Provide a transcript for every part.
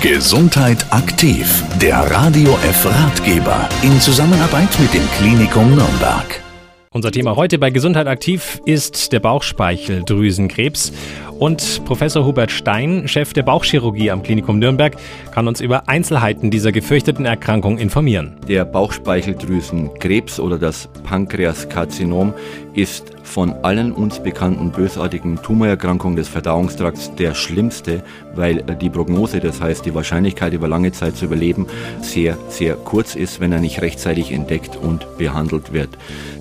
Gesundheit aktiv, der Radio F Ratgeber in Zusammenarbeit mit dem Klinikum Nürnberg. Unser Thema heute bei Gesundheit aktiv ist der Bauchspeicheldrüsenkrebs. Und Professor Hubert Stein, Chef der Bauchchirurgie am Klinikum Nürnberg, kann uns über Einzelheiten dieser gefürchteten Erkrankung informieren. Der Bauchspeicheldrüsenkrebs oder das Pankreaskarzinom ist von allen uns bekannten bösartigen Tumorerkrankungen des Verdauungstrakts der schlimmste, weil die Prognose, das heißt die Wahrscheinlichkeit über lange Zeit zu überleben, sehr, sehr kurz ist, wenn er nicht rechtzeitig entdeckt und behandelt wird.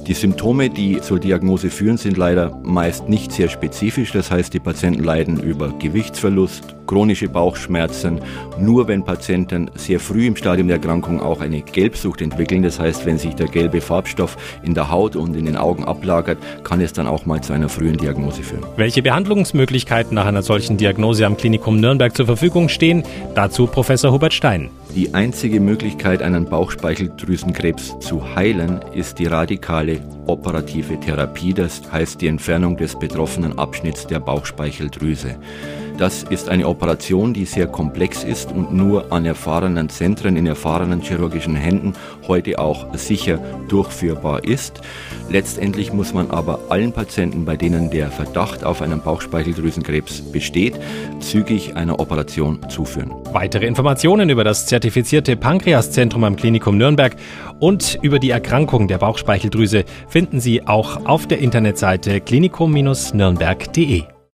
Die Symptome, die zur Diagnose führen, sind leider meist nicht sehr spezifisch. Das heißt, die Patienten leiden über Gewichtsverlust, chronische Bauchschmerzen. Nur wenn Patienten sehr früh im Stadium der Erkrankung auch eine Gelbsucht entwickeln, das heißt, wenn sich der gelbe Farbstoff in der Haut und in den Augen ablagert, kann es dann auch mal zu einer frühen Diagnose führen. Welche Behandlungsmöglichkeiten nach einer solchen Diagnose am Klinikum Nürnberg zur Verfügung stehen, dazu Professor Hubert Stein. Die einzige Möglichkeit, einen Bauchspeicheldrüsenkrebs zu heilen, ist die radikale operative Therapie, das heißt die Entfernung des betroffenen Abschnitts der Bauchspeicheldrüse. Das ist eine Operation, die sehr komplex ist und nur an erfahrenen Zentren, in erfahrenen chirurgischen Händen heute auch sicher durchführbar ist. Letztendlich muss man aber allen Patienten, bei denen der Verdacht auf einen Bauchspeicheldrüsenkrebs besteht, zügig einer Operation zuführen. Weitere Informationen über das zertifizierte Pankreaszentrum am Klinikum Nürnberg und über die Erkrankung der Bauchspeicheldrüse finden Sie auch auf der Internetseite klinikum-nürnberg.de.